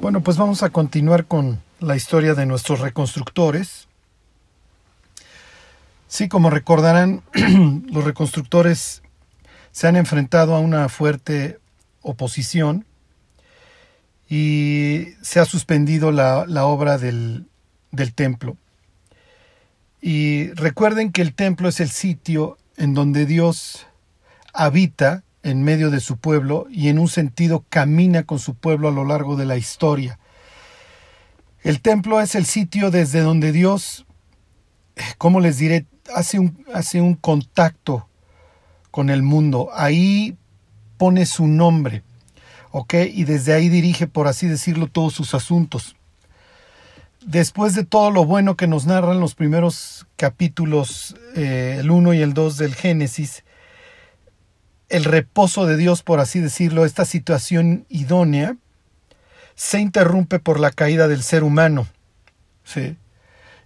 Bueno, pues vamos a continuar con la historia de nuestros reconstructores. Sí, como recordarán, los reconstructores se han enfrentado a una fuerte oposición y se ha suspendido la, obra del, del templo. Y recuerden que el templo es el sitio en donde Dios habita en medio de su pueblo y en un sentido camina con su pueblo a lo largo de la historia. El templo es el sitio desde donde Dios, ¿cómo les diré?, hace un, hace un contacto con el mundo. Ahí pone su nombre, ¿ok? Y desde ahí dirige, por así decirlo, todos sus asuntos. Después de todo lo bueno que nos narran los primeros capítulos, eh, el 1 y el 2 del Génesis, el reposo de Dios, por así decirlo, esta situación idónea, se interrumpe por la caída del ser humano. ¿sí?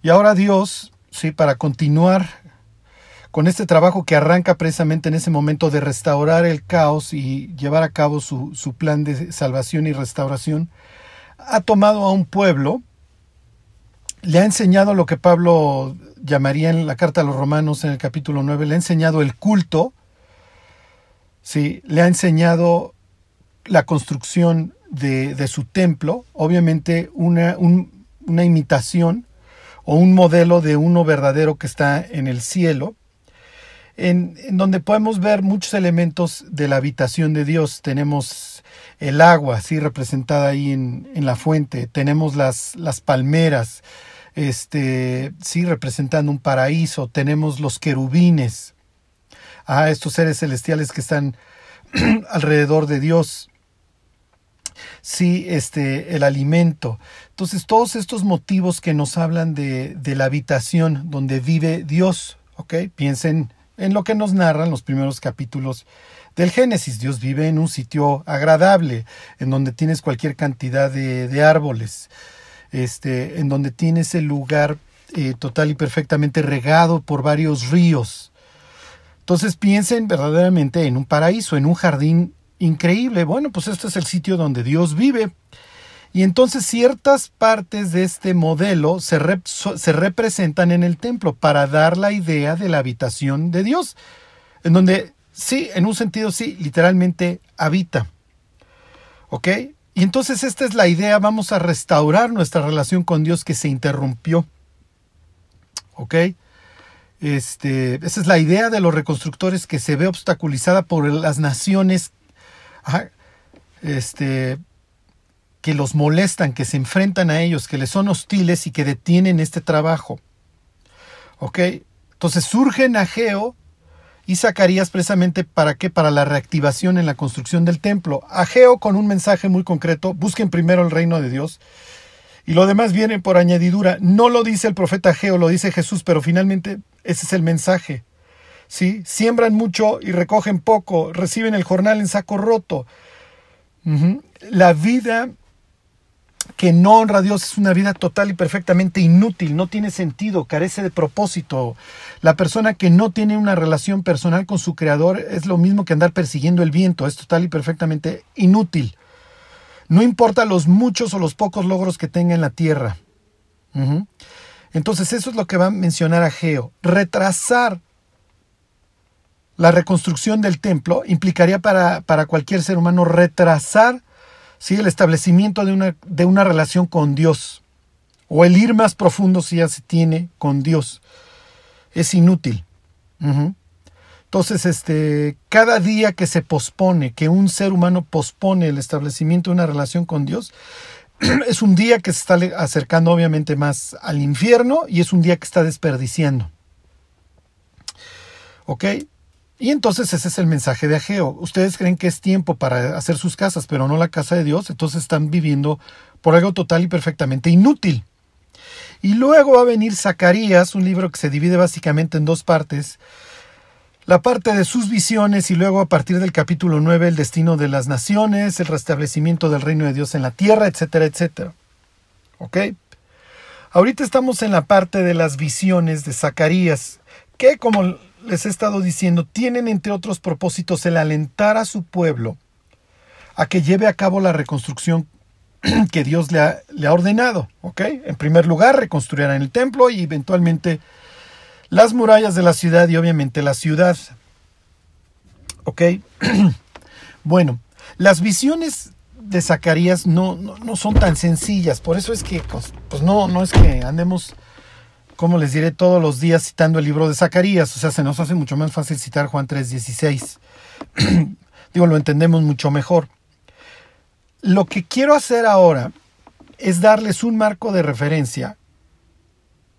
Y ahora Dios, ¿sí? para continuar con este trabajo que arranca precisamente en ese momento de restaurar el caos y llevar a cabo su, su plan de salvación y restauración, ha tomado a un pueblo, le ha enseñado lo que Pablo llamaría en la carta a los romanos en el capítulo 9, le ha enseñado el culto, ¿sí? le ha enseñado la construcción de, de su templo, obviamente una, una imitación o un modelo de uno verdadero que está en el cielo, en, en, donde podemos ver muchos elementos de la habitación de Dios. Tenemos el agua, sí, representada ahí en, en la fuente. Tenemos las, las palmeras, este, sí, representando un paraíso. Tenemos los querubines, a estos seres celestiales que están alrededor de Dios. Sí, este, el alimento. Entonces, todos estos motivos que nos hablan de, de la habitación donde vive Dios, ¿ok? Piensen en lo que nos narran los primeros capítulos del Génesis. Dios vive en un sitio agradable, en donde tienes cualquier cantidad de, de árboles, este, en donde tienes el lugar eh, total y perfectamente regado por varios ríos. Entonces piensen verdaderamente en un paraíso, en un jardín increíble. Bueno, pues este es el sitio donde Dios vive. Y entonces ciertas partes de este modelo se, se, representan en el templo para dar la idea de la habitación de Dios, en donde sí, en un sentido sí, literalmente habita. ¿Ok? Y entonces esta es la idea, vamos a restaurar nuestra relación con Dios que se interrumpió. ¿Ok? Este, esa es la idea de los reconstructores que se ve obstaculizada por las naciones este, que los molestan, que se enfrentan a ellos, que les son hostiles y que detienen este trabajo. ¿Ok? Entonces surgen Ageo y Zacarías precisamente para qué? Para la reactivación en la construcción del templo. Ageo con un mensaje muy concreto, busquen primero el reino de Dios y lo demás viene por añadidura. No lo dice el profeta Ageo, lo dice Jesús, pero finalmente ese es el mensaje. ¿sí? Siembran mucho y recogen poco, reciben el jornal en saco roto. La vida que no honra a Dios es una vida total y perfectamente inútil, no tiene sentido, carece de propósito. La persona que no tiene una relación personal con su creador es lo mismo que andar persiguiendo el viento, es total y perfectamente inútil. No importa los muchos o los pocos logros que tenga en la tierra. Entonces eso es lo que va a mencionar Ageo. Retrasar la reconstrucción del templo implicaría para, para cualquier ser humano retrasar ¿sí? el establecimiento de una, de una relación con Dios o el ir más profundo si ya se tiene con Dios. Es inútil. Entonces, este, cada día que se pospone, que un ser humano pospone el establecimiento de una relación con Dios, es un día que se está acercando obviamente más al infierno y es un día que está desperdiciando. ¿Ok? Y entonces ese es el mensaje de Ageo. Ustedes creen que es tiempo para hacer sus casas, pero no la casa de Dios, entonces están viviendo por algo total y perfectamente inútil. Y luego va a venir Zacarías, un libro que se divide básicamente en dos partes, la parte de sus visiones y luego a partir del capítulo 9 el destino de las naciones, el restablecimiento del reino de Dios en la tierra, etcétera, etcétera. ¿Ok? Ahorita estamos en la parte de las visiones de Zacarías, que como les he estado diciendo, tienen entre otros propósitos el alentar a su pueblo a que lleve a cabo la reconstrucción que Dios le ha, ordenado. ¿ok? En primer lugar, reconstruirán el templo y eventualmente las murallas de la ciudad y obviamente la ciudad. ¿Ok? bueno, las visiones de Zacarías no, no, son tan sencillas, por eso es que, pues, pues, no, no es que andemos, como les diré, todos los días citando el libro de Zacarías, o sea, se nos hace mucho más fácil citar Juan 3:16. Digo, lo entendemos mucho mejor. Lo que quiero hacer ahora es darles un marco de referencia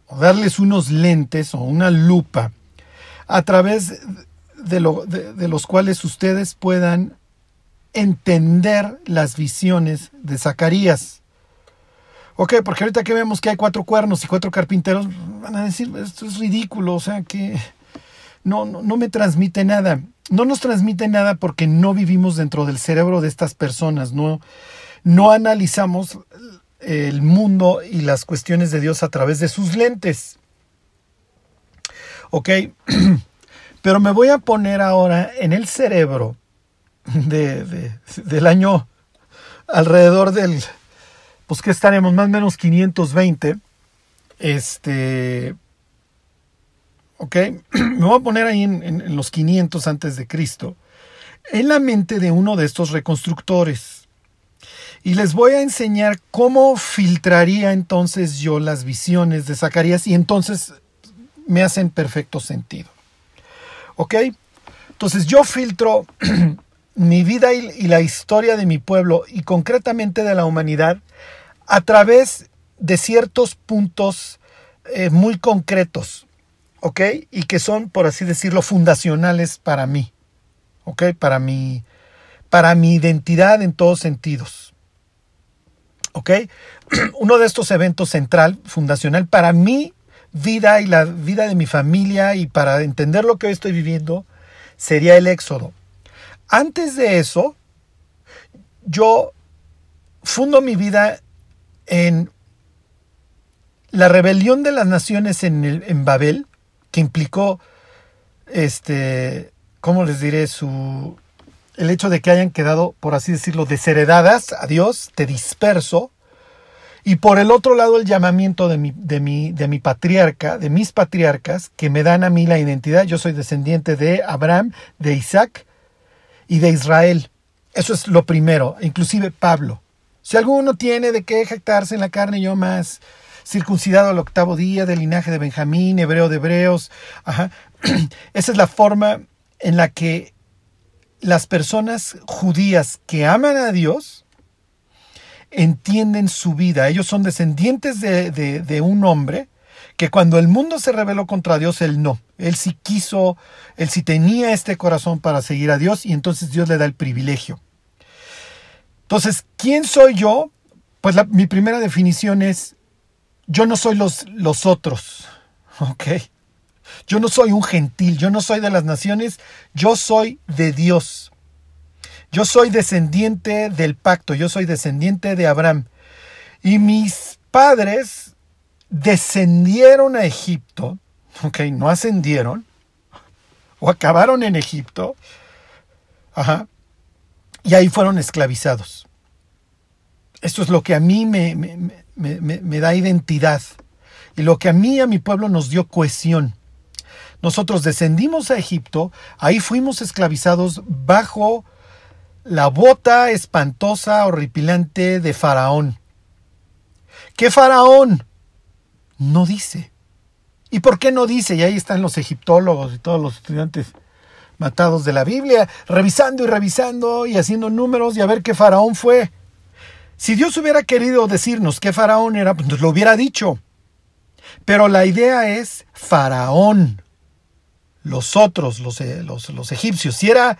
o darles unos lentes o una lupa a través de, lo, de, los cuales ustedes puedan entender las visiones de Zacarías. Ok, porque ahorita que vemos que hay cuatro cuernos y cuatro carpinteros, van a decir, esto es ridículo, o sea que no, no, no me transmite nada. No nos transmite nada porque no vivimos dentro del cerebro de estas personas, no, no analizamos el mundo y las cuestiones de Dios a través de sus lentes. ¿Ok? Pero me voy a poner ahora en el cerebro de, del año alrededor del, pues que estaremos más o menos 520. Este, ok, me voy a poner ahí en, en los 500 antes de Cristo, en la mente de uno de estos reconstructores y les voy a enseñar cómo filtraría entonces yo las visiones de Zacarías y entonces me hacen perfecto sentido. ¿Ok? Entonces yo filtro mi vida y, la historia de mi pueblo y concretamente de la humanidad a través de ciertos puntos eh, muy concretos, ¿ok? Y que son, por así decirlo, fundacionales para mí, ¿ok? Para mi, para mi identidad en todos sentidos. ¿Ok? Uno de estos eventos central, fundacional, para mi vida y la vida de mi familia y para entender lo que hoy estoy viviendo, sería el éxodo. Antes de eso, yo fundo mi vida en la rebelión de las naciones en, en Babel, que implicó, este, ¿cómo les diré? Su, el hecho de que hayan quedado, por así decirlo, desheredadas a Dios, te disperso. Y por el otro lado, el llamamiento de mi, de, mi, de mi patriarca, de mis patriarcas, que me dan a mí la identidad. Yo soy descendiente de Abraham, de Isaac y de Israel. Eso es lo primero, inclusive Pablo. Si alguno tiene de qué jactarse en la carne, yo más circuncidado al octavo día, del linaje de Benjamín, hebreo de hebreos. Ajá. Esa es la forma en la que las personas judías que aman a Dios entienden su vida. Ellos son descendientes de, un hombre que cuando el mundo se rebeló contra Dios, él no. Él sí quiso, él sí tenía este corazón para seguir a Dios y entonces Dios le da el privilegio. Entonces, ¿quién soy yo? Pues mi primera definición es, yo no soy los, los otros. ¿Ok? Yo no soy un gentil, yo no soy de las naciones, yo soy de Dios. Yo soy descendiente del pacto, yo soy descendiente de Abraham. Y mis padres descendieron a Egipto, ok, no ascendieron, o acabaron en Egipto, ajá, y ahí fueron esclavizados. Esto es lo que a mí me, me, me da identidad y lo que a mí y a mi pueblo nos dio cohesión. Nosotros descendimos a Egipto, ahí fuimos esclavizados bajo la bota espantosa, horripilante de Faraón. ¿Qué Faraón? No dice. ¿Y por qué no dice? Y ahí están los egiptólogos y todos los estudiantes matados de la Biblia, revisando y revisando y haciendo números y a ver qué faraón fue. Si Dios hubiera querido decirnos qué faraón era, pues nos lo hubiera dicho. Pero la idea es faraón los otros, los, eh, los, los egipcios, si era,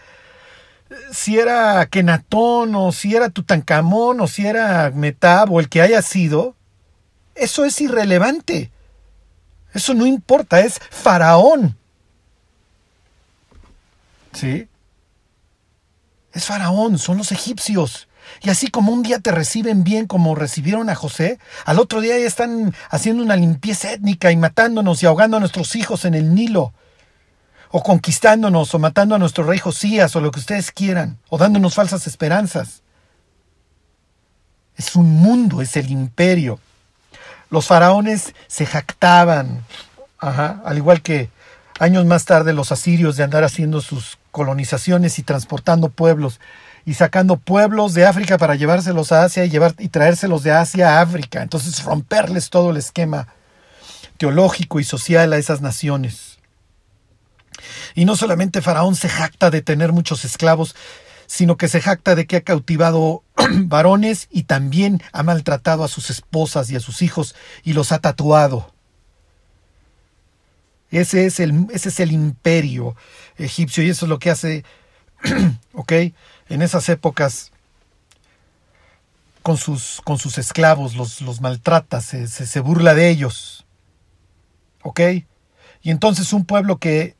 si era Kenatón o si era Tutankamón o si era Metab o el que haya sido, eso es irrelevante. Eso no importa, es faraón. ¿Sí? Es faraón, son los egipcios. Y así como un día te reciben bien como recibieron a José, al otro día ya están haciendo una limpieza étnica y matándonos y ahogando a nuestros hijos en el Nilo o conquistándonos, o matando a nuestro rey Josías, o lo que ustedes quieran, o dándonos falsas esperanzas. es un mundo, es el imperio. Los faraones se jactaban, al igual que años más tarde los asirios de andar haciendo sus colonizaciones y transportando pueblos y sacando pueblos de África para llevárselos a Asia y, llevar, y traérselos de Asia a África. Entonces romperles todo el esquema teológico y social a esas naciones. Y no solamente Faraón se jacta de tener muchos esclavos, sino que se jacta de que ha cautivado varones y también ha maltratado a sus esposas y a sus hijos y los ha tatuado. Ese es el, ese es el imperio egipcio y eso es lo que hace, ¿ok? En esas épocas con sus, con sus esclavos, los, los maltrata, se, se, burla de ellos. ¿Ok? Y entonces un pueblo que,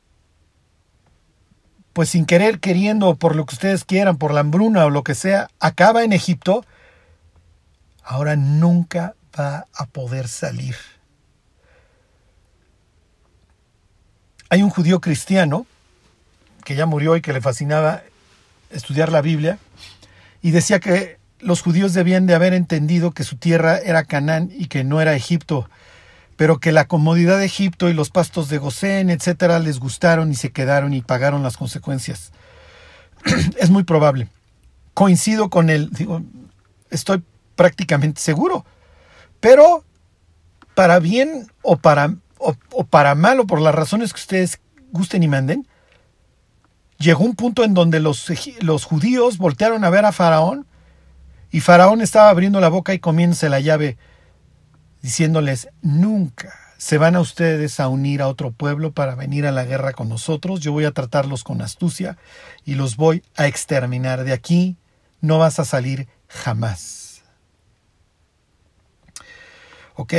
pues sin querer, queriendo, por lo que ustedes quieran, por la hambruna o lo que sea, acaba en Egipto, ahora nunca va a poder salir. Hay un judío cristiano que ya murió y que le fascinaba estudiar la Biblia y decía que los judíos debían de haber entendido que su tierra era Canaán y que no era Egipto, pero que la comodidad de Egipto y los pastos de Gosén, etcétera, les gustaron y se quedaron y pagaron las consecuencias. es muy probable. Coincido con él, digo, estoy prácticamente seguro. Pero para bien o para o, para mal o por las razones que ustedes gusten y manden, llegó un punto en donde los, los judíos voltearon a ver a Faraón y Faraón estaba abriendo la boca y comiéndose la llave, diciéndoles, nunca se van a ustedes a unir a otro pueblo para venir a la guerra con nosotros, yo voy a tratarlos con astucia y los voy a exterminar. De aquí no vas a salir jamás. ¿Ok?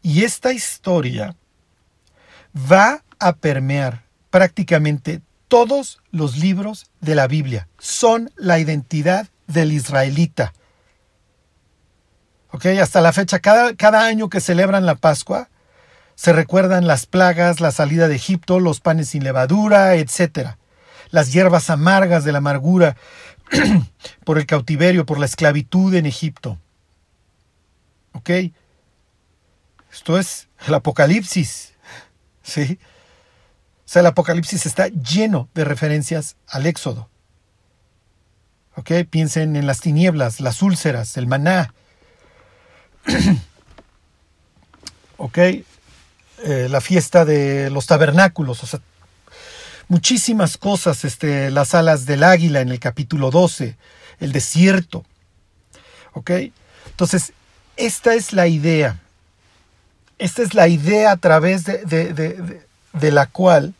Y esta historia va a permear prácticamente todos los libros de la Biblia. Son la identidad del israelita. ¿Ok? Hasta la fecha, cada, cada año que celebran la Pascua, se recuerdan las plagas, la salida de Egipto, los panes sin levadura, etc. Las hierbas amargas de la amargura por el cautiverio, por la esclavitud en Egipto. ¿Ok? Esto es el Apocalipsis. ¿Sí? O sea, el Apocalipsis está lleno de referencias al Éxodo. ¿Ok? Piensen en las tinieblas, las úlceras, el maná. ¿Ok? Eh, la fiesta de los tabernáculos, o sea, muchísimas cosas, este, las alas del águila en el capítulo 12, el desierto. ¿Ok? Entonces, esta es la idea. Esta es la idea a través de, la cual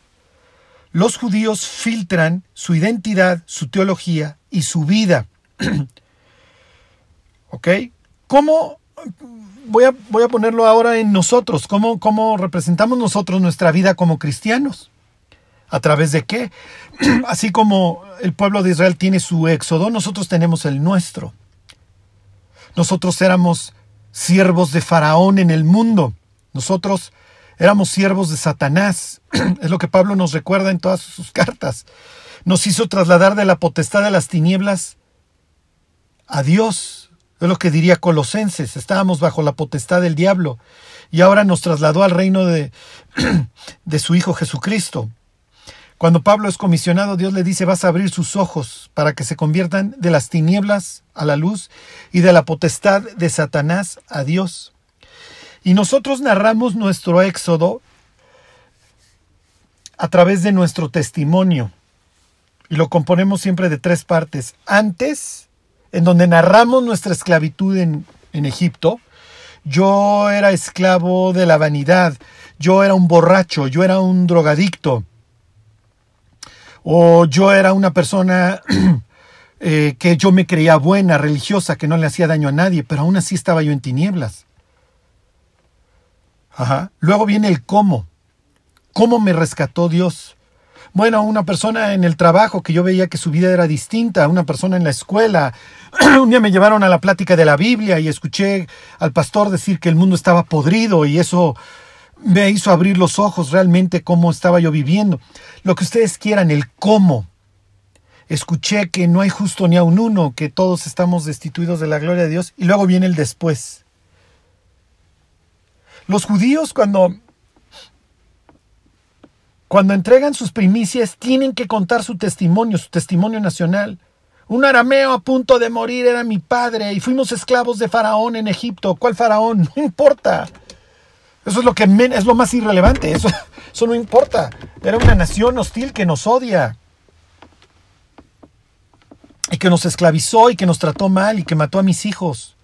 los judíos filtran su identidad, su teología y su vida. ¿Ok? ¿Cómo voy a, voy a ponerlo ahora en nosotros? ¿Cómo, ¿Cómo representamos nosotros nuestra vida como cristianos? ¿A través de qué? Así como el pueblo de Israel tiene su éxodo, nosotros tenemos el nuestro. Nosotros éramos siervos de Faraón en el mundo. Nosotros éramos siervos de Satanás, es lo que Pablo nos recuerda en todas sus cartas. Nos hizo trasladar de la potestad de las tinieblas a Dios, es lo que diría Colosenses, estábamos bajo la potestad del diablo y ahora nos trasladó al reino de, de su Hijo Jesucristo. Cuando Pablo es comisionado, Dios le dice, vas a abrir sus ojos para que se conviertan de las tinieblas a la luz y de la potestad de Satanás a Dios. Y nosotros narramos nuestro éxodo a través de nuestro testimonio. Y lo componemos siempre de tres partes. Antes, en donde narramos nuestra esclavitud en, en Egipto, yo era esclavo de la vanidad, yo era un borracho, yo era un drogadicto, o yo era una persona eh, que yo me creía buena, religiosa, que no le hacía daño a nadie, pero aún así estaba yo en tinieblas. Luego viene el cómo. ¿Cómo me rescató Dios? Bueno, una persona en el trabajo que yo veía que su vida era distinta, una persona en la escuela. Un día me llevaron a la plática de la Biblia y escuché al pastor decir que el mundo estaba podrido y eso me hizo abrir los ojos realmente cómo estaba yo viviendo. Lo que ustedes quieran, el cómo. escuché que no hay justo ni a un uno, que todos estamos destituidos de la gloria de Dios, y luego viene el después. Los judíos cuando cuando entregan sus primicias tienen que contar su testimonio, su testimonio nacional. Un arameo a punto de morir era mi padre y fuimos esclavos de Faraón en Egipto. ¿Cuál Faraón? No importa. Eso es lo que es lo más irrelevante. Eso, eso no importa. Era una nación hostil que nos odia. Y que nos esclavizó y que nos trató mal y que mató a mis hijos.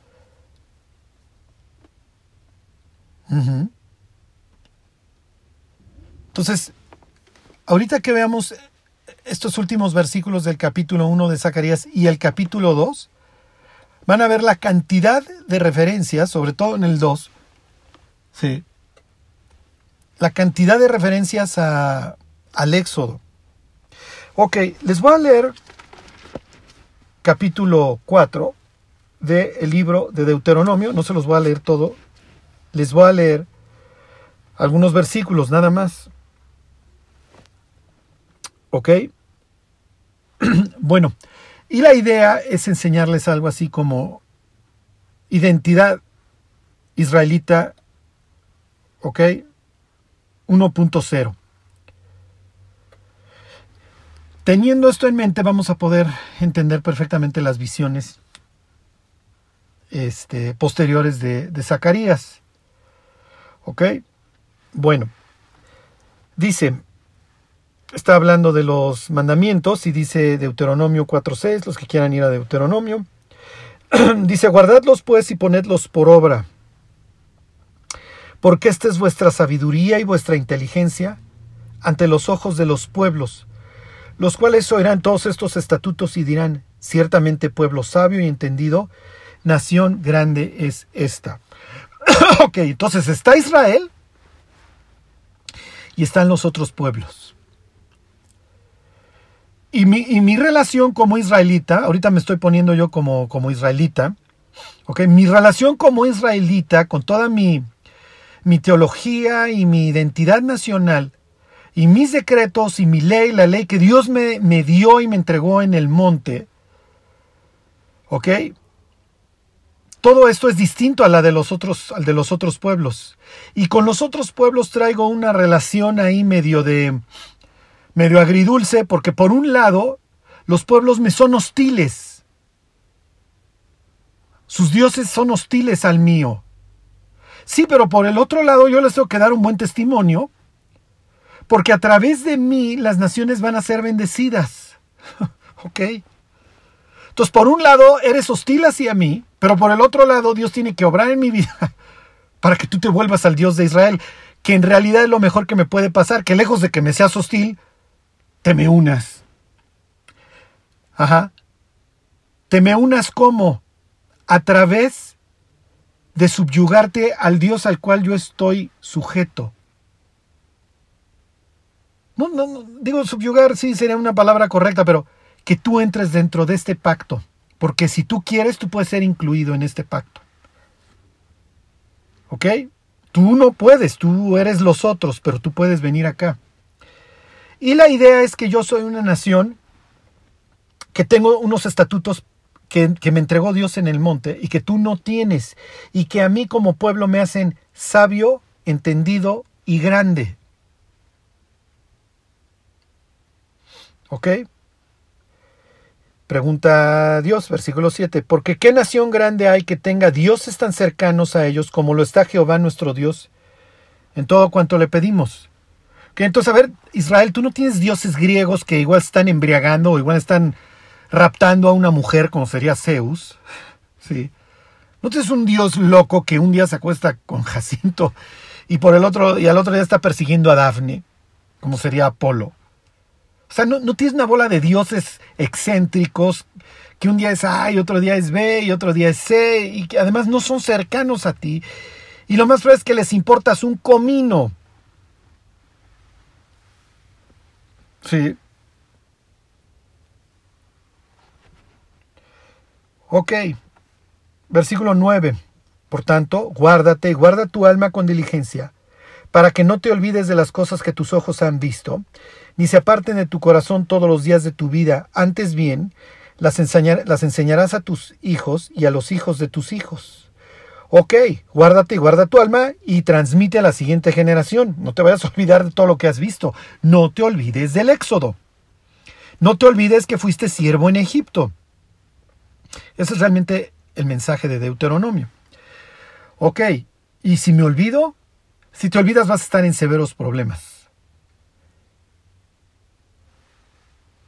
Entonces, ahorita que veamos estos últimos versículos del capítulo 1 de Zacarías y el capítulo 2, van a ver la cantidad de referencias, sobre todo en el 2, sí, la cantidad de referencias a, al Éxodo. Ok, les voy a leer capítulo 4 del libro de Deuteronomio, no se los voy a leer todo, les voy a leer algunos versículos nada más. ¿Ok? bueno, y la idea es enseñarles algo así como identidad israelita, ¿ok? 1.0. Teniendo esto en mente, vamos a poder entender perfectamente las visiones este, posteriores de, de Zacarías. ¿Ok? Bueno, dice, está hablando de los mandamientos y dice Deuteronomio 4.6, los que quieran ir a Deuteronomio. dice, guardadlos pues y ponedlos por obra, porque esta es vuestra sabiduría y vuestra inteligencia ante los ojos de los pueblos, los cuales oirán todos estos estatutos y dirán, ciertamente pueblo sabio y entendido, nación grande es esta. ok, entonces está Israel y están los otros pueblos. Y mi, relación como israelita, ahorita me estoy poniendo yo como, como israelita, okay, mi relación como israelita, con toda mi, mi teología y mi identidad nacional, y mis decretos y mi ley, la ley que Dios me, me dio y me entregó en el monte, ¿ok? Todo esto es distinto a la de los otros, al de los otros pueblos. Y con los otros pueblos traigo una relación ahí medio de, medio agridulce, porque por un lado, los pueblos me son hostiles. Sus dioses son hostiles al mío. Sí, pero por el otro lado yo les tengo que dar un buen testimonio, porque a través de mí las naciones van a ser bendecidas. ¿Ok? Entonces, por un lado, eres hostil hacia mí, pero por el otro lado, Dios tiene que obrar en mi vida para que tú te vuelvas al Dios de Israel, que en realidad es lo mejor que me puede pasar, que lejos de que me seas hostil, te me unas. Ajá. Te me unas como? A través de subyugarte al Dios al cual yo estoy sujeto. No, no, no, digo subyugar sí sería una palabra correcta, pero que tú entres dentro de este pacto, porque si tú quieres, tú puedes ser incluido en este pacto. ¿Ok? Tú no puedes, tú eres los otros, pero tú puedes venir acá. Y la idea es que yo soy una nación que tengo unos estatutos que, me entregó Dios en el monte y que tú no tienes y que a mí como pueblo me hacen sabio, entendido y grande. ¿Ok? Pregunta Dios, versículo 7, porque qué nación grande hay que tenga dioses tan cercanos a ellos como lo está Jehová nuestro Dios en todo cuanto le pedimos entonces, a ver, Israel, tú no tienes dioses griegos que igual están embriagando o igual están raptando a una mujer como sería Zeus. Sí. No tienes un dios loco que un día se acuesta con Jacinto y por el otro y al otro día está persiguiendo a Dafne, como sería Apolo. O sea, no, no tienes una bola de dioses excéntricos que un día es A y otro día es B y otro día es C y que además no son cercanos a ti. Y lo más probable es que les importas un comino. Sí. Ok. Versículo 9. Por tanto, guárdate y guarda tu alma con diligencia, para que no te olvides de las cosas que tus ojos han visto, ni se aparten de tu corazón todos los días de tu vida, antes bien, las, las enseñarás a tus hijos y a los hijos de tus hijos. Ok, guárdate y guarda tu alma y transmite a la siguiente generación. No te vayas a olvidar de todo lo que has visto. No te olvides del éxodo. No te olvides que fuiste siervo en Egipto. Ese es realmente el mensaje de Deuteronomio. Ok, y si me olvido, si te olvidas vas a estar en severos problemas.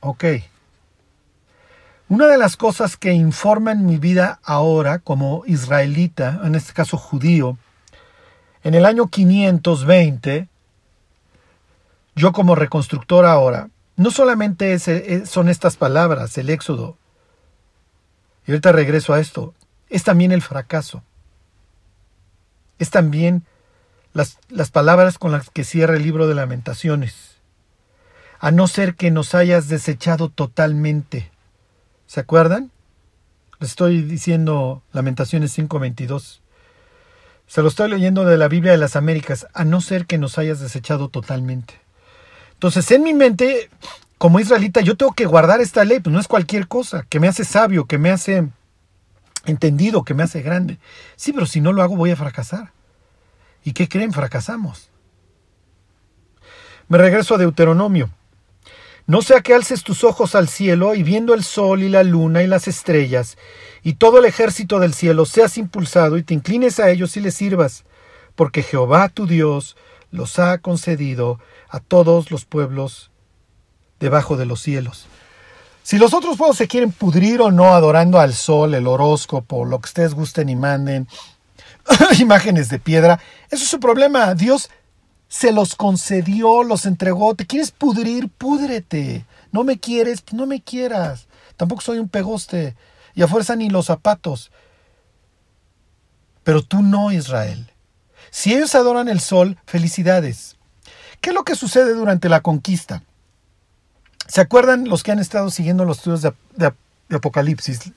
Ok. Una de las cosas que informan mi vida ahora como israelita, en este caso judío, en el año 520, yo como reconstructor ahora, no solamente son estas palabras, el éxodo, y ahorita regreso a esto, es también el fracaso es también las, las palabras con las que cierra el libro de lamentaciones. A no ser que nos hayas desechado totalmente. ¿Se acuerdan? Les estoy diciendo Lamentaciones 5:22. Se lo estoy leyendo de la Biblia de las Américas, a no ser que nos hayas desechado totalmente. Entonces, en mi mente, como israelita, yo tengo que guardar esta ley, pues no es cualquier cosa, que me hace sabio, que me hace entendido que me hace grande. Sí, pero si no lo hago voy a fracasar. ¿Y qué creen? Fracasamos. Me regreso a Deuteronomio. No sea que alces tus ojos al cielo y viendo el sol y la luna y las estrellas y todo el ejército del cielo seas impulsado y te inclines a ellos y les sirvas, porque Jehová tu Dios los ha concedido a todos los pueblos debajo de los cielos. Si los otros pueblos se quieren pudrir o no adorando al sol, el horóscopo, lo que ustedes gusten y manden, imágenes de piedra, eso es su problema. Dios se los concedió, los entregó. ¿Te quieres pudrir? Púdrete. No me quieres, no me quieras. Tampoco soy un pegoste. Y a fuerza ni los zapatos. Pero tú no, Israel. Si ellos adoran el sol, felicidades. ¿Qué es lo que sucede durante la conquista? ¿Se acuerdan los que han estado siguiendo los estudios de, Apocalipsis?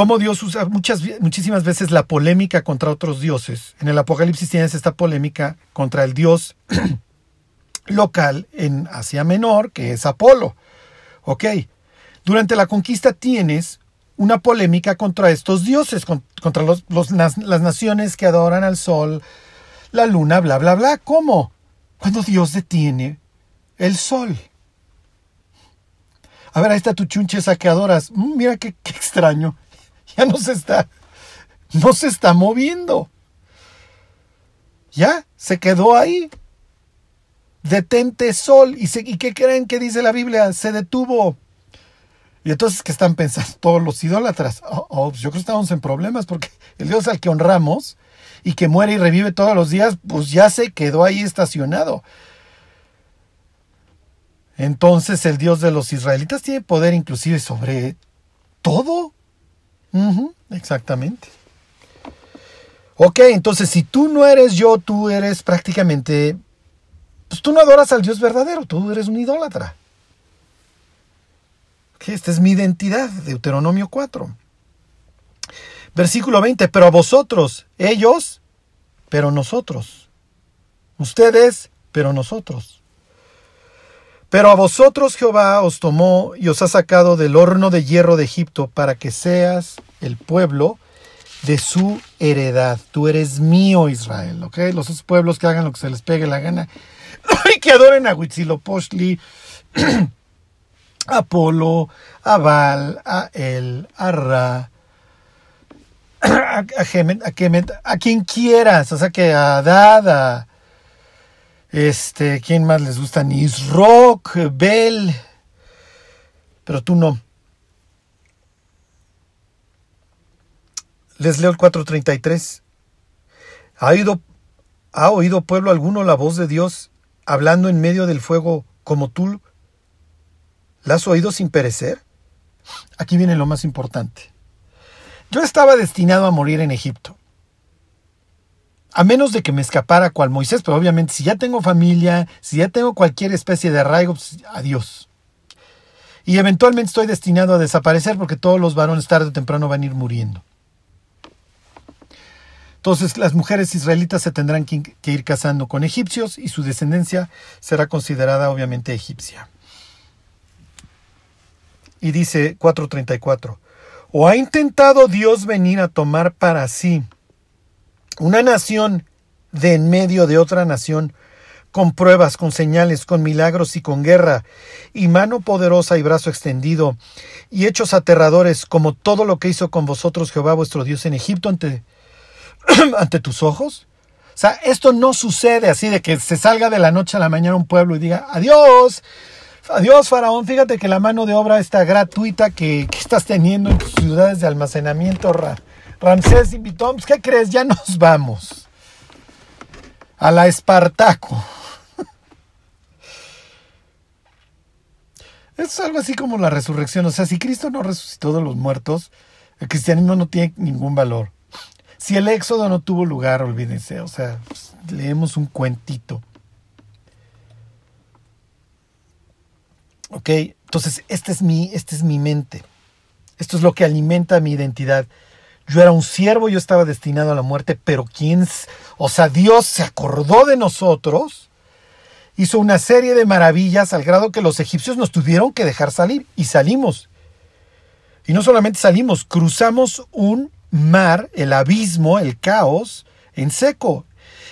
Cómo Dios usa muchas, muchísimas veces la polémica contra otros dioses. En el Apocalipsis tienes esta polémica contra el dios local en Asia Menor, que es Apolo. Ok. Durante la conquista tienes una polémica contra estos dioses, contra los, las, naciones que adoran al sol, la luna, bla, bla, bla. ¿Cómo? Cuando Dios detiene el sol. A ver, ahí está tu chunche saqueadoras. Mm, mira qué extraño. Ya no se está, no se está moviendo. Ya, se quedó ahí. Detente sol. ¿Y, ¿Y qué creen que dice la Biblia? Se detuvo. Y entonces, ¿qué están pensando todos los idólatras? Oh, oh, pues yo creo que estamos en problemas porque el Dios al que honramos y que muere y revive todos los días, pues ya se quedó ahí estacionado. Entonces el Dios de los israelitas tiene poder inclusive sobre todo. Exactamente. Ok, entonces si tú no eres yo, tú eres prácticamente, pues tú no adoras al Dios verdadero, tú eres un idólatra. esta es mi identidad, Deuteronomio 4. Versículo 20, pero a vosotros, ellos, pero nosotros. Ustedes, pero nosotros. Pero a vosotros Jehová os tomó y os ha sacado del horno de hierro de Egipto para que seas el pueblo de su heredad. Tú eres mío, Israel, ¿ok? Los pueblos que hagan lo que se les pegue la gana y que adoren a Huitzilopochtli, a Apolo, a Baal, a El, a Ra, a, a, a, quien quieras, o sea que a Dada, este, ¿quién más les gusta? Rock, Bell. Pero tú no. Les leo el 433. ¿Ha oído, ¿Ha oído pueblo alguno la voz de Dios hablando en medio del fuego como tú? ¿La has oído sin perecer? Aquí viene lo más importante. Yo estaba destinado a morir en Egipto a menos de que me escapara cual Moisés, pero obviamente si ya tengo familia, si ya tengo cualquier especie de arraigo, pues adiós. Y eventualmente estoy destinado a desaparecer porque todos los varones tarde o temprano van a ir muriendo. Entonces las mujeres israelitas se tendrán que, ir casando con egipcios y su descendencia será considerada obviamente egipcia. Y dice 434, ¿o ha intentado Dios venir a tomar para sí una nación de en medio de otra nación, con pruebas, con señales, con milagros y con guerra, y mano poderosa y brazo extendido, y hechos aterradores, como todo lo que hizo con vosotros Jehová vuestro Dios en Egipto ante, ante tus ojos? O sea, esto no sucede así de que se salga de la noche a la mañana un pueblo y diga, adiós, adiós faraón, fíjate que la mano de obra está gratuita que, estás teniendo en tus ciudades de almacenamiento, Ramsés y Bitoms, ¿qué crees? Ya nos vamos. A la Espartaco. Es algo así como la resurrección. O sea, si Cristo no resucitó de los muertos, el cristianismo no tiene ningún valor. Si el éxodo no tuvo lugar, olvídense. O sea, pues, leemos un cuentito. Ok, entonces esta es mi, esta es mi mente. Esto es lo que alimenta mi identidad. Yo era un siervo, yo estaba destinado a la muerte, pero quién, o sea, Dios se acordó de nosotros, hizo una serie de maravillas al grado que los egipcios nos tuvieron que dejar salir y salimos. Y no solamente salimos, cruzamos un mar, el abismo, el caos, en seco.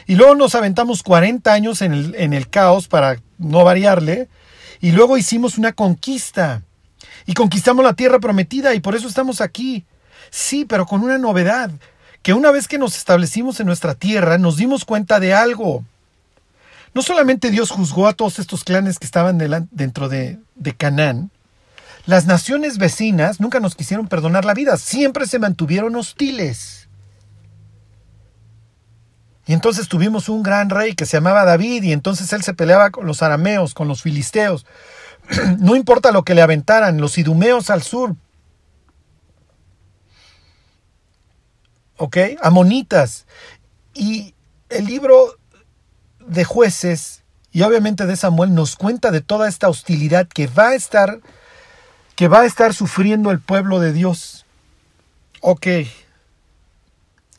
Y luego nos aventamos 40 años en el, en el caos para no variarle. Y luego hicimos una conquista. Y conquistamos la tierra prometida y por eso estamos aquí. Sí, pero con una novedad, que una vez que nos establecimos en nuestra tierra, nos dimos cuenta de algo. No solamente Dios juzgó a todos estos clanes que estaban dentro de, de Canaán, las naciones vecinas nunca nos quisieron perdonar la vida, siempre se mantuvieron hostiles. Y entonces tuvimos un gran rey que se llamaba David y entonces él se peleaba con los arameos, con los filisteos. no importa lo que le aventaran, los idumeos al sur, ¿ok? Amonitas. Y el libro de jueces y obviamente de Samuel nos cuenta de toda esta hostilidad que va a estar que va a estar sufriendo el pueblo de Dios. Ok.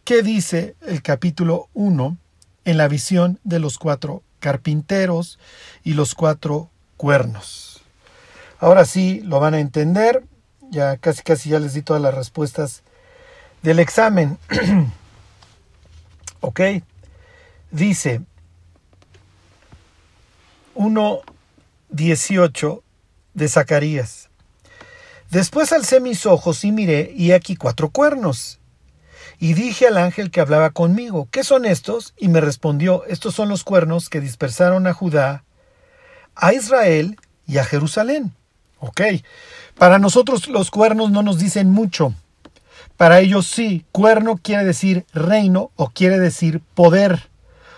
¿Qué dice el capítulo 1 en la visión de los cuatro carpinteros y los cuatro cuernos? Ahora sí lo van a entender. Ya casi casi ya les di todas las respuestas del examen. ok. Dice 1.18 de Zacarías. Después alcé mis ojos y miré, y aquí cuatro cuernos. Y dije al ángel que hablaba conmigo, ¿qué son estos? Y me respondió, estos son los cuernos que dispersaron a Judá, a Israel y a Jerusalén. Ok, para nosotros los cuernos no nos dicen mucho. Para ellos sí, cuerno quiere decir reino o quiere decir poder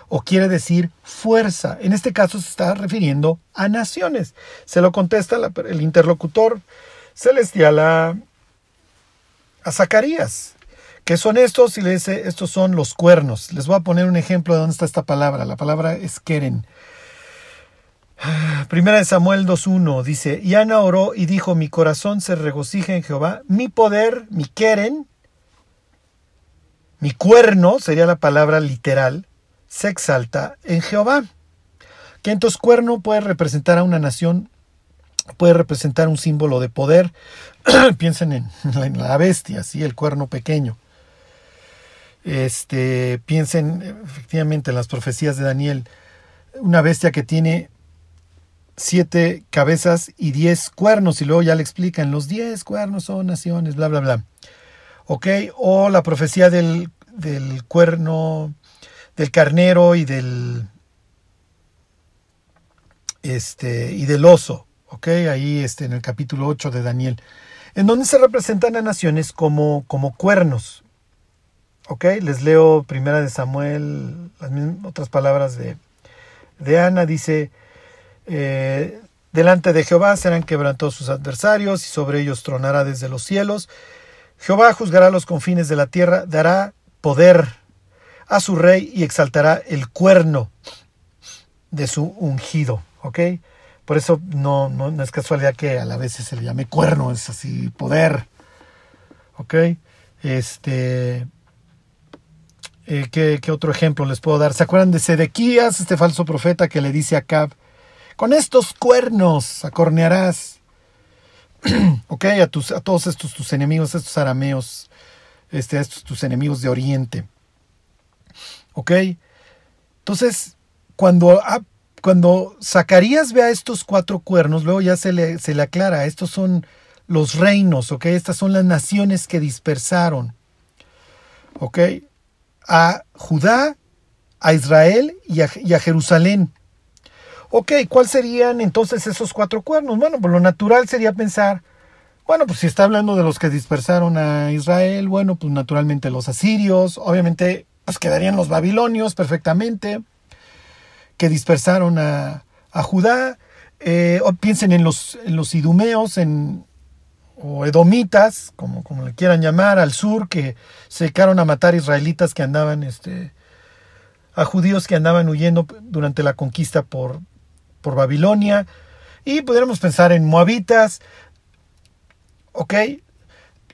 o quiere decir fuerza. En este caso se está refiriendo a naciones. Se lo contesta el interlocutor celestial a, a Zacarías. ¿Qué son estos? Y le dice, estos son los cuernos. Les voy a poner un ejemplo de dónde está esta palabra. La palabra es Keren. Primera de Samuel 2.1 dice, y Ana oró y dijo, mi corazón se regocija en Jehová, mi poder, mi Keren, mi cuerno, sería la palabra literal, se exalta en Jehová. Que entonces cuerno puede representar a una nación, puede representar un símbolo de poder. Piensen en, la bestia, ¿sí? el cuerno pequeño. Este, piensen efectivamente en las profecías de Daniel, una bestia que tiene siete cabezas y diez cuernos, y luego ya le explican, los diez cuernos son naciones, bla, bla, bla. O la profecía del, del cuerno, del carnero y del, este, y del oso, ¿ok? Ahí este, en el capítulo 8 de Daniel, en donde se representan a naciones como, como cuernos, ¿ok? Les leo primera de Samuel, las otras palabras de, de Ana, dice, eh, delante de Jehová serán quebrantados sus adversarios y sobre ellos tronará desde los cielos. Jehová juzgará los confines de la tierra, dará poder a su rey y exaltará el cuerno de su ungido. ¿Ok? Por eso no, no, es casualidad que a la vez se le llame cuerno, es así, poder. ¿Ok? Este. Eh, ¿qué, ¿qué, otro ejemplo les puedo dar? ¿Se acuerdan de Sedequías, este falso profeta que le dice a Cab, con estos cuernos acornearás, ok, a, tus, a todos estos tus enemigos, estos arameos, este, a estos tus enemigos de Oriente. Ok, entonces, cuando, cuando Zacarías ve a estos cuatro cuernos, luego ya se le, se le aclara, estos son los reinos, ¿ok? Estas son las naciones que dispersaron, ¿ok? A Judá, a Israel y a, y a Jerusalén. Ok, ¿cuáles serían entonces esos cuatro cuernos? Bueno, pues lo natural sería pensar, bueno, pues si está hablando de los que dispersaron a Israel, bueno, pues naturalmente los asirios, obviamente pues quedarían los babilonios perfectamente, que dispersaron a, a Judá, eh, piensen en los, los idumeos, en, o edomitas, como, como le quieran llamar, al sur, que se dedicaron a matar israelitas que andaban, este, a judíos que andaban huyendo durante la conquista por, por Babilonia. Y pudiéramos pensar en moabitas. Ok.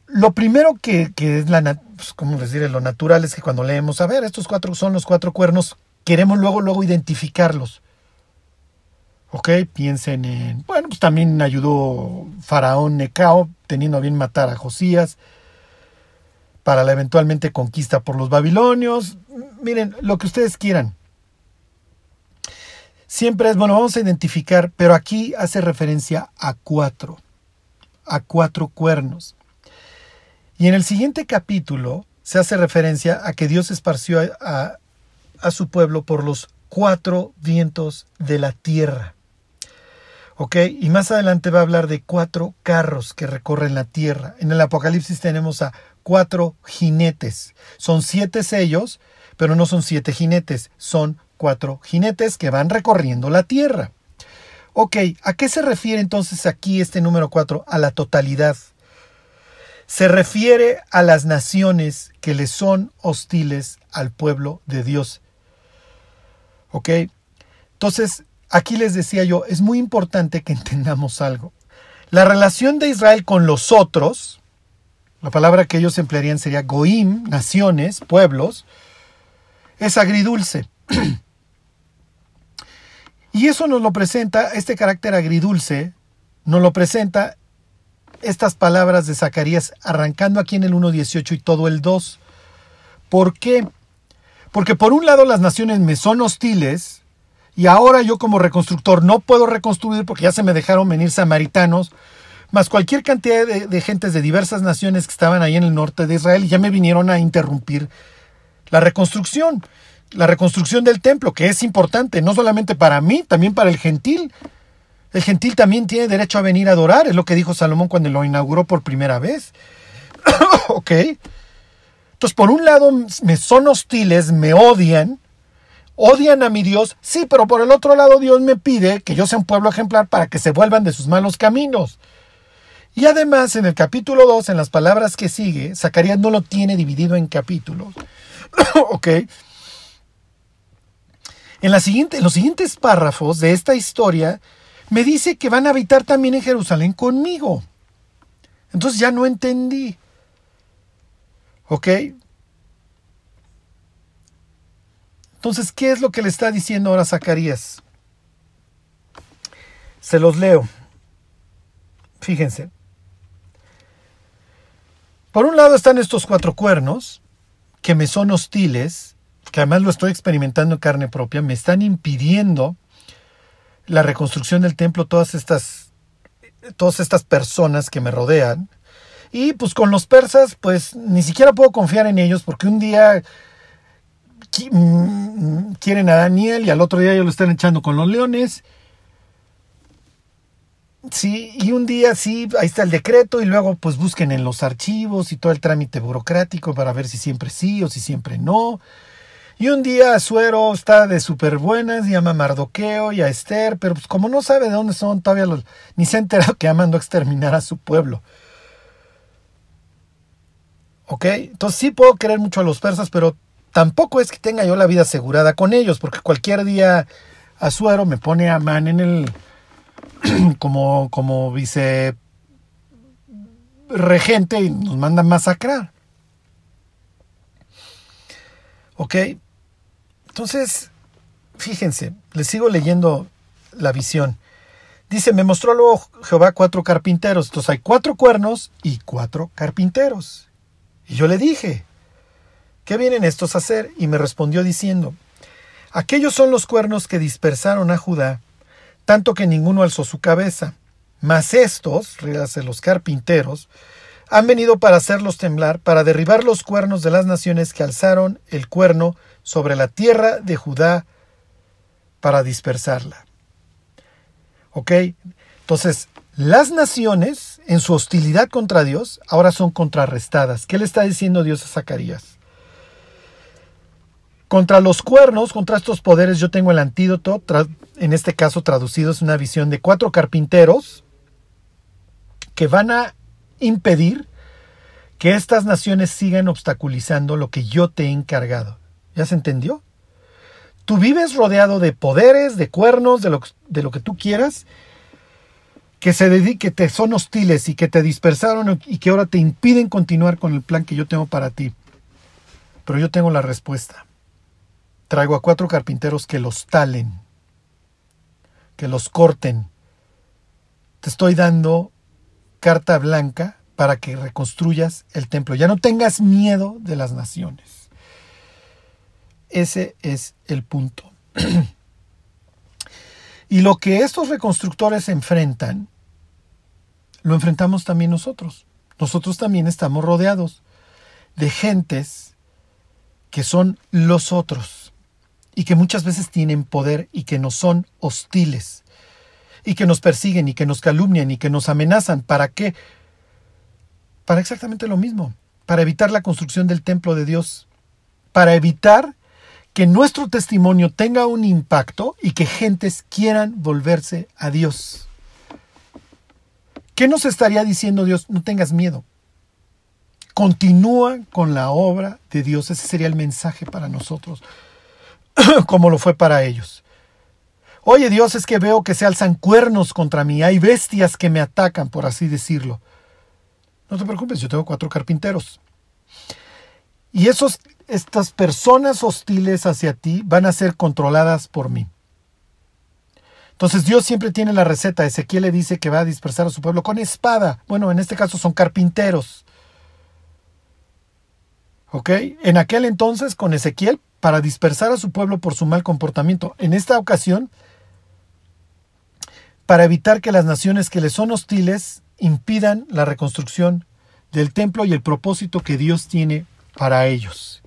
Lo primero que, que es la, pues, ¿cómo? Lo natural es que cuando leemos, a ver, estos cuatro son los cuatro cuernos, queremos luego, luego identificarlos. Ok, piensen en, bueno, pues también ayudó Faraón Necao, teniendo a bien matar a Josías, para la eventualmente conquista por los babilonios. Miren, lo que ustedes quieran. Siempre es, bueno, vamos a identificar, pero aquí hace referencia a cuatro, a cuatro cuernos. Y en el siguiente capítulo se hace referencia a que Dios esparció a, a su pueblo por los cuatro vientos de la tierra. ¿Ok? Y más adelante va a hablar de cuatro carros que recorren la tierra. En el Apocalipsis tenemos a cuatro jinetes. Son siete sellos, pero no son siete jinetes, son cuatro jinetes que van recorriendo la tierra. Ok, ¿a qué se refiere entonces aquí este número cuatro? A la totalidad. Se refiere a las naciones que le son hostiles al pueblo de Dios. ¿Ok? Entonces, aquí les decía yo, es muy importante que entendamos algo. La relación de Israel con los otros, la palabra que ellos emplearían sería goim, naciones, pueblos, es agridulce. y eso nos lo presenta, este carácter agridulce, nos lo presenta estas palabras de Zacarías arrancando aquí en el 1.18 y todo el 2. ¿Por qué? Porque por un lado las naciones me son hostiles y ahora yo como reconstructor no puedo reconstruir porque ya se me dejaron venir samaritanos, más cualquier cantidad de, gentes de diversas naciones que estaban ahí en el norte de Israel ya me vinieron a interrumpir la reconstrucción, la reconstrucción del templo, que es importante no solamente para mí, también para el gentil. El gentil también tiene derecho a venir a adorar, es lo que dijo Salomón cuando lo inauguró por primera vez. ok. Entonces, por un lado, me son hostiles, me odian, odian a mi Dios, sí, pero por el otro lado, Dios me pide que yo sea un pueblo ejemplar para que se vuelvan de sus malos caminos. Y además, en el capítulo 2, en las palabras que sigue, Zacarías no lo tiene dividido en capítulos. ok. En, los siguientes párrafos de esta historia, me dice que van a habitar también en Jerusalén conmigo. Entonces ya no entendí. ¿Ok? Entonces, ¿qué es lo que le está diciendo ahora Zacarías? Se los leo. Fíjense. Por un lado están estos cuatro cuernos, que me son hostiles, que además lo estoy experimentando en carne propia, me están impidiendo la reconstrucción del templo, todas estas, todas estas personas que me rodean, y pues con los persas, pues ni siquiera puedo confiar en ellos porque un día mm, quieren a Daniel y al otro día ellos lo están echando con los leones. Sí, y un día sí, ahí está el decreto y luego pues busquen en los archivos y todo el trámite burocrático para ver si siempre sí o si siempre no. Y un día Suero está de súper buenas, llama a Mardoqueo y a Esther, pero pues como no sabe de dónde son, todavía los, ni se ha enterado que mandó a exterminar a su pueblo. ¿Ok? Entonces sí puedo querer mucho a los persas, pero tampoco es que tenga yo la vida asegurada con ellos, porque cualquier día Azuero me pone a Man en el. como, como vice regente y nos manda a masacrar. ¿Ok? Entonces, fíjense, les sigo leyendo la visión. Dice, me mostró luego Jehová cuatro carpinteros. Entonces hay cuatro cuernos y cuatro carpinteros. Y yo le dije, ¿qué vienen estos a hacer? Y me respondió diciendo, aquellos son los cuernos que dispersaron a Judá, tanto que ninguno alzó su cabeza. Mas estos, ríase los carpinteros, han venido para hacerlos temblar, para derribar los cuernos de las naciones que alzaron el cuerno sobre la tierra de Judá para dispersarla. ¿Ok? Entonces, las naciones, en su hostilidad contra Dios, ahora son contrarrestadas. ¿Qué le está diciendo Dios a Zacarías? Contra los cuernos, contra estos poderes, yo tengo el antídoto, en este caso traducido es una visión de cuatro carpinteros que van a impedir que estas naciones sigan obstaculizando lo que yo te he encargado. ¿Ya se entendió? Tú vives rodeado de poderes, de cuernos, de lo, de lo que tú quieras, que se dedique, te son hostiles y que te dispersaron y que ahora te impiden continuar con el plan que yo tengo para ti. Pero yo tengo la respuesta. Traigo a cuatro carpinteros que los talen, que los corten. Te estoy dando carta blanca para que reconstruyas el templo. Ya no tengas miedo de las naciones. Ese es el punto. y lo que estos reconstructores enfrentan, lo enfrentamos también nosotros. Nosotros también estamos rodeados de gentes que son los otros y que muchas veces tienen poder y que nos son hostiles y que nos persiguen y que nos calumnian y que nos amenazan. ¿Para qué? Para exactamente lo mismo, para evitar la construcción del templo de Dios, para evitar que nuestro testimonio tenga un impacto y que gentes quieran volverse a Dios. ¿Qué nos estaría diciendo Dios? No tengas miedo. Continúa con la obra de Dios. Ese sería el mensaje para nosotros, como lo fue para ellos. Oye Dios, es que veo que se alzan cuernos contra mí. Hay bestias que me atacan, por así decirlo. No te preocupes, yo tengo cuatro carpinteros. Y esos estas personas hostiles hacia ti van a ser controladas por mí. Entonces Dios siempre tiene la receta. Ezequiel le dice que va a dispersar a su pueblo con espada. Bueno, en este caso son carpinteros. ¿Ok? En aquel entonces con Ezequiel para dispersar a su pueblo por su mal comportamiento. En esta ocasión, para evitar que las naciones que le son hostiles impidan la reconstrucción del templo y el propósito que Dios tiene para ellos.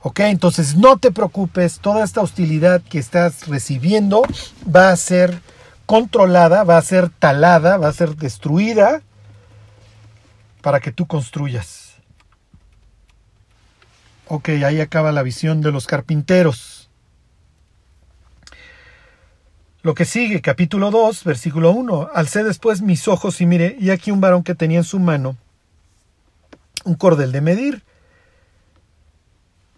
¿Ok? Entonces no te preocupes, toda esta hostilidad que estás recibiendo va a ser controlada, va a ser talada, va a ser destruida para que tú construyas. Ok, ahí acaba la visión de los carpinteros. Lo que sigue, capítulo 2, versículo 1. Alcé después mis ojos y mire, y aquí un varón que tenía en su mano un cordel de medir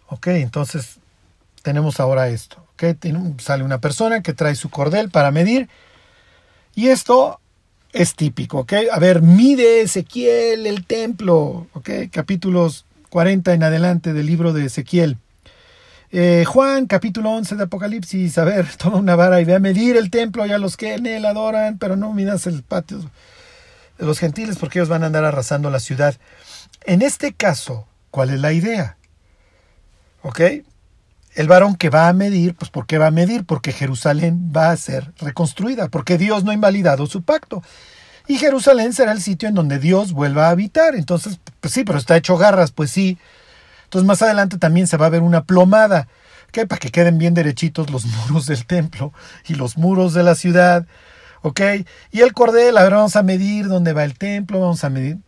Ok, entonces tenemos ahora esto. Okay, sale una persona que trae su cordel para medir. Y esto es típico. ¿ok? A ver, mide Ezequiel el templo. ¿ok? Capítulos 40 en adelante del libro de Ezequiel. Eh, Juan, capítulo 11 de Apocalipsis. A ver, toma una vara y ve a medir el templo y a los que en él adoran, pero no midas el patio de los gentiles porque ellos van a andar arrasando la ciudad. En este caso, ¿cuál es la idea? ¿Ok? El varón que va a medir, pues ¿por qué va a medir? Porque Jerusalén va a ser reconstruida, porque Dios no ha invalidado su pacto. Y Jerusalén será el sitio en donde Dios vuelva a habitar. Entonces, pues sí, pero está hecho garras, pues sí. Entonces más adelante también se va a ver una plomada, ¿ok? Para que queden bien derechitos los muros del templo y los muros de la ciudad, ¿ok? Y el cordel, a ver, vamos a medir dónde va el templo, vamos a medir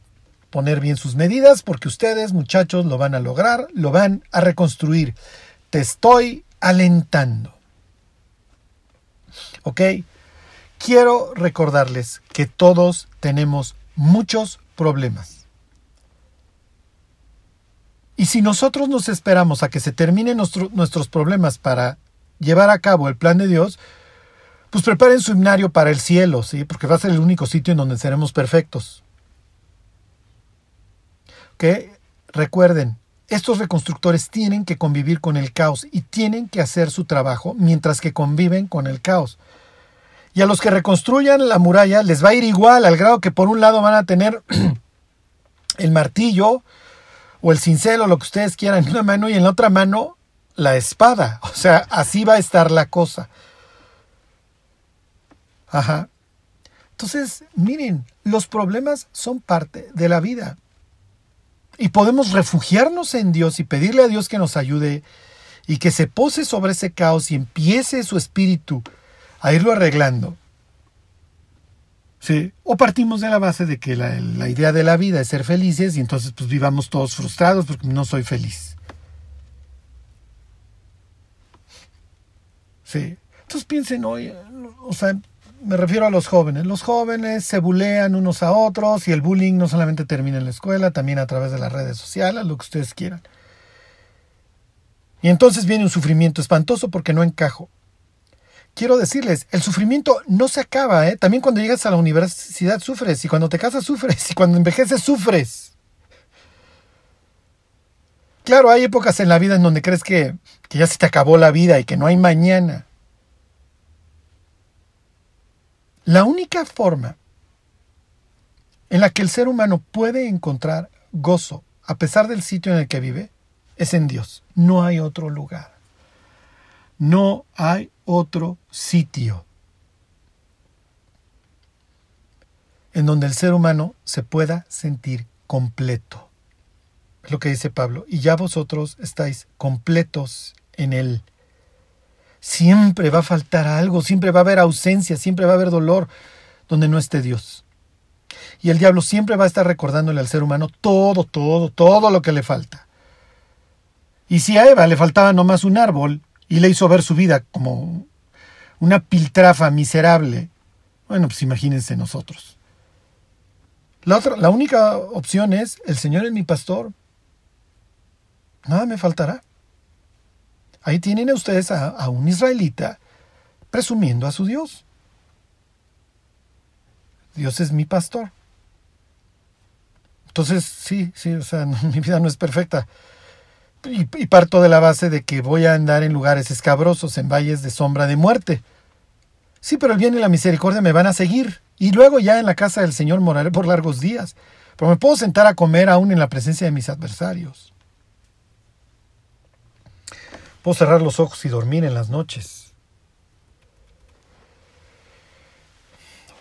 poner bien sus medidas porque ustedes, muchachos, lo van a lograr, lo van a reconstruir. Te estoy alentando. ¿Ok? Quiero recordarles que todos tenemos muchos problemas. Y si nosotros nos esperamos a que se terminen nuestros problemas para llevar a cabo el plan de Dios, pues preparen su himnario para el cielo, ¿sí? Porque va a ser el único sitio en donde seremos perfectos que recuerden, estos reconstructores tienen que convivir con el caos y tienen que hacer su trabajo mientras que conviven con el caos. Y a los que reconstruyan la muralla les va a ir igual, al grado que por un lado van a tener el martillo o el cincel o lo que ustedes quieran en una mano y en la otra mano la espada. O sea, así va a estar la cosa. Ajá. Entonces, miren, los problemas son parte de la vida. Y podemos refugiarnos en Dios y pedirle a Dios que nos ayude y que se pose sobre ese caos y empiece su espíritu a irlo arreglando. Sí. O partimos de la base de que la, idea de la vida es ser felices y entonces pues vivamos todos frustrados porque no soy feliz. Sí. Entonces piensen hoy, o sea, me refiero a los jóvenes. Los jóvenes se bulean unos a otros y el bullying no solamente termina en la escuela, también a través de las redes sociales, lo que ustedes quieran. Y entonces viene un sufrimiento espantoso porque no encajo. Quiero decirles, el sufrimiento no se acaba, ¿eh? También cuando llegas a la universidad sufres, y cuando te casas sufres, y cuando envejeces sufres. Claro, hay épocas en la vida en donde crees que, que ya se te acabó la vida y que no hay mañana. La única forma en la que el ser humano puede encontrar gozo a pesar del sitio en el que vive es en Dios. No hay otro lugar. No hay otro sitio en donde el ser humano se pueda sentir completo. Es lo que dice Pablo. Y ya vosotros estáis completos en Él. Siempre va a faltar algo, siempre va a haber ausencia, siempre va a haber dolor donde no esté Dios. Y el diablo siempre va a estar recordándole al ser humano todo, todo, todo lo que le falta. Y si a Eva le faltaba nomás un árbol y le hizo ver su vida como una piltrafa miserable, bueno, pues imagínense nosotros. La, otra, la única opción es, el Señor es mi pastor, nada me faltará. Ahí tienen ustedes a, un israelita presumiendo a su Dios. Dios es mi pastor. Entonces, sí, sí, o sea, mi vida no es perfecta. Y, parto de la base de que voy a andar en lugares escabrosos, en valles de sombra de muerte. Sí, pero el bien y la misericordia me van a seguir. Y luego ya en la casa del Señor moraré por largos días. Pero me puedo sentar a comer aún en la presencia de mis adversarios. Puedo cerrar los ojos y dormir en las noches.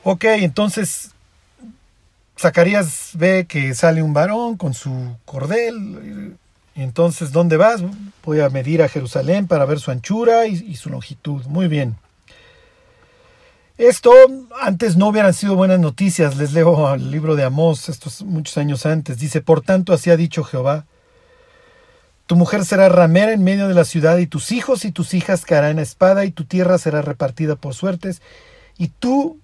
Ok, entonces Zacarías ve que sale un varón con su cordel. Entonces, ¿dónde vas? Voy a medir a Jerusalén para ver su anchura y, su longitud. Muy bien. Esto antes no hubieran sido buenas noticias. Les leo el libro de Amós, estos muchos años antes. Dice, por tanto, así ha dicho Jehová, tu mujer será ramera en medio de la ciudad, y tus hijos y tus hijas caerán a espada, y tu tierra será repartida por suertes, y tú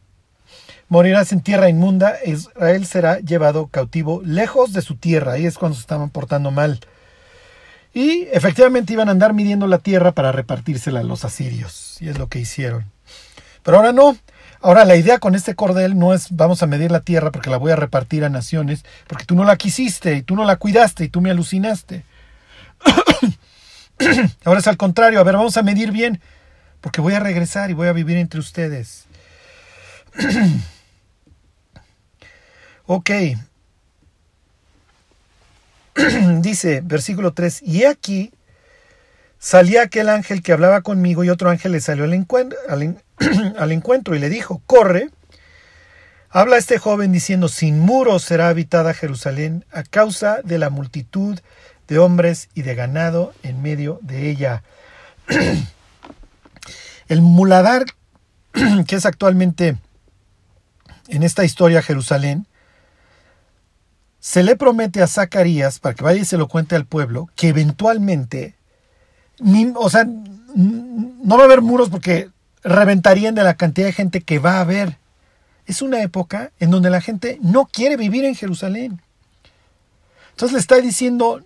morirás en tierra inmunda, Israel será llevado cautivo lejos de su tierra. Ahí es cuando se estaban portando mal. Y efectivamente iban a andar midiendo la tierra para repartírsela a los asirios, y es lo que hicieron. Pero ahora no. Ahora la idea con este cordel no es vamos a medir la tierra porque la voy a repartir a naciones, porque tú no la quisiste y tú no la cuidaste y tú me alucinaste. Ahora es al contrario, a ver, vamos a medir bien, porque voy a regresar y voy a vivir entre ustedes. ok. Dice, versículo 3, y aquí salía aquel ángel que hablaba conmigo y otro ángel le salió al encuentro, y le dijo, corre, habla este joven diciendo, sin muros será habitada Jerusalén a causa de la multitud de hombres y de ganado en medio de ella. El muladar, que es actualmente en esta historia Jerusalén, se le promete a Zacarías, para que vaya y se lo cuente al pueblo, que eventualmente, o sea, no va a haber muros porque reventarían de la cantidad de gente que va a haber. Es una época en donde la gente no quiere vivir en Jerusalén. Entonces le está diciendo,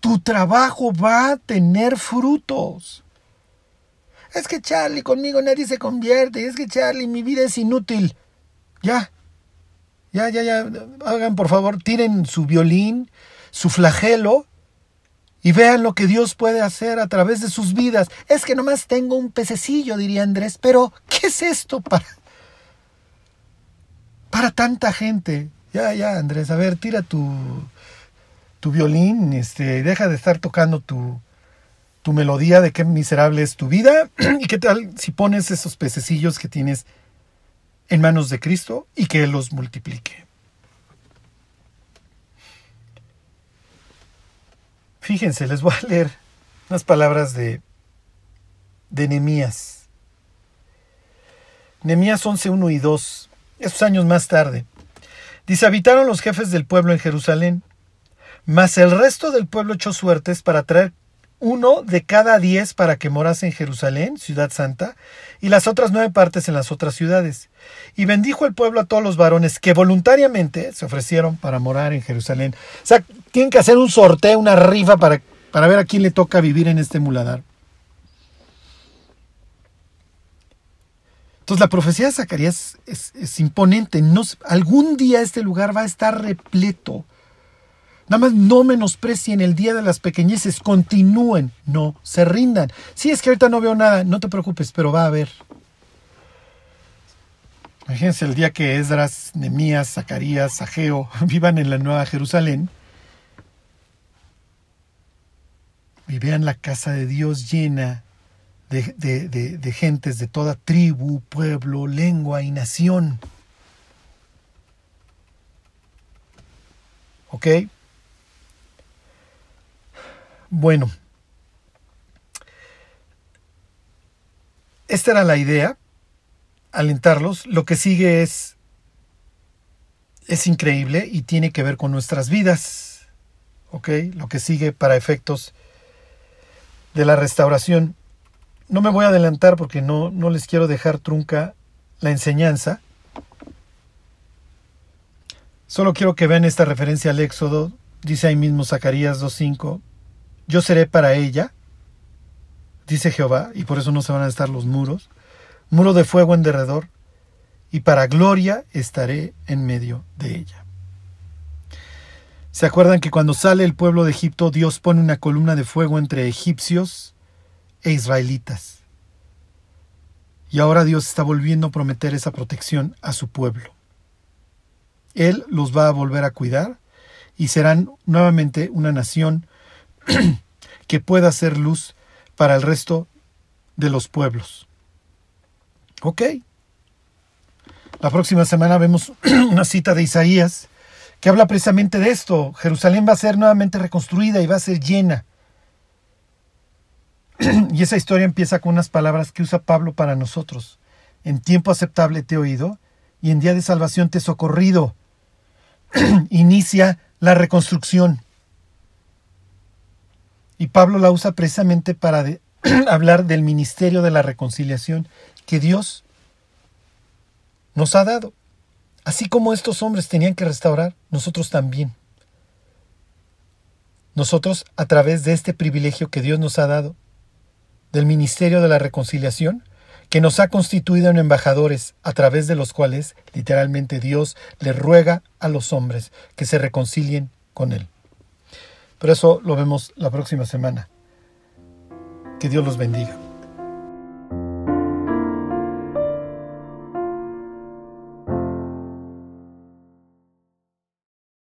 tu trabajo va a tener frutos. Es que Charlie, conmigo nadie se convierte. Es que Charlie, mi vida es inútil. Ya. Ya, ya, ya. Hagan por favor, tiren su violín, su flagelo y vean lo que Dios puede hacer a través de sus vidas. Es que nomás tengo un pececillo, diría Andrés, pero ¿qué es esto para, para tanta gente? Ya, ya, Andrés, a ver, tira tu, tu violín, este, deja de estar tocando tu, tu melodía de qué miserable es tu vida y qué tal si pones esos pececillos que tienes en manos de Cristo y que Él los multiplique. Fíjense, les voy a leer unas palabras de, de Nemías. Nemías 11, 1 y 2, esos años más tarde. Dice, habitaron los jefes del pueblo en Jerusalén, mas el resto del pueblo echó suertes para traer uno de cada diez para que morase en Jerusalén, ciudad santa, y las otras nueve partes en las otras ciudades. Y bendijo el pueblo a todos los varones que voluntariamente se ofrecieron para morar en Jerusalén. O sea, tienen que hacer un sorteo, una rifa para, para ver a quién le toca vivir en este muladar. Entonces la profecía de Zacarías es, imponente. No, algún día este lugar va a estar repleto Nada más no menosprecien el día de las pequeñeces, continúen, no se rindan. Si es que ahorita no veo nada, no te preocupes, pero va a haber. Imagínense el día que Esdras, Nemías, Zacarías, Ageo vivan en la Nueva Jerusalén y vean la casa de Dios llena de, de gentes de toda tribu, pueblo, lengua y nación. ¿Ok? Bueno, esta era la idea, alentarlos. Lo que sigue es, es increíble y tiene que ver con nuestras vidas. ¿Ok? Lo que sigue para efectos de la restauración. No me voy a adelantar porque no, no les quiero dejar trunca la enseñanza. Solo quiero que vean esta referencia al Éxodo. Dice ahí mismo Zacarías 2.5 yo seré para ella, dice Jehová, y por eso no se van a estar los muros, muro de fuego en derredor, y para gloria estaré en medio de ella. ¿Se acuerdan que cuando sale el pueblo de Egipto, Dios pone una columna de fuego entre egipcios e israelitas? Y ahora Dios está volviendo a prometer esa protección a su pueblo. Él los va a volver a cuidar y serán nuevamente una nación que pueda ser luz para el resto de los pueblos. Ok. La próxima semana vemos una cita de Isaías que habla precisamente de esto. Jerusalén va a ser nuevamente reconstruida y va a ser llena. y esa historia empieza con unas palabras que usa Pablo para nosotros. En tiempo aceptable te he oído y en día de salvación te he socorrido. Inicia la reconstrucción. Y Pablo la usa precisamente para hablar del ministerio de la reconciliación que Dios nos ha dado. Así como estos hombres tenían que restaurar, nosotros también. Nosotros, a través de este privilegio que Dios nos ha dado, del ministerio de la reconciliación, que nos ha constituido en embajadores, a través de los cuales, literalmente, Dios le ruega a los hombres que se reconcilien con Él. Pero eso lo vemos la próxima semana. Que Dios los bendiga.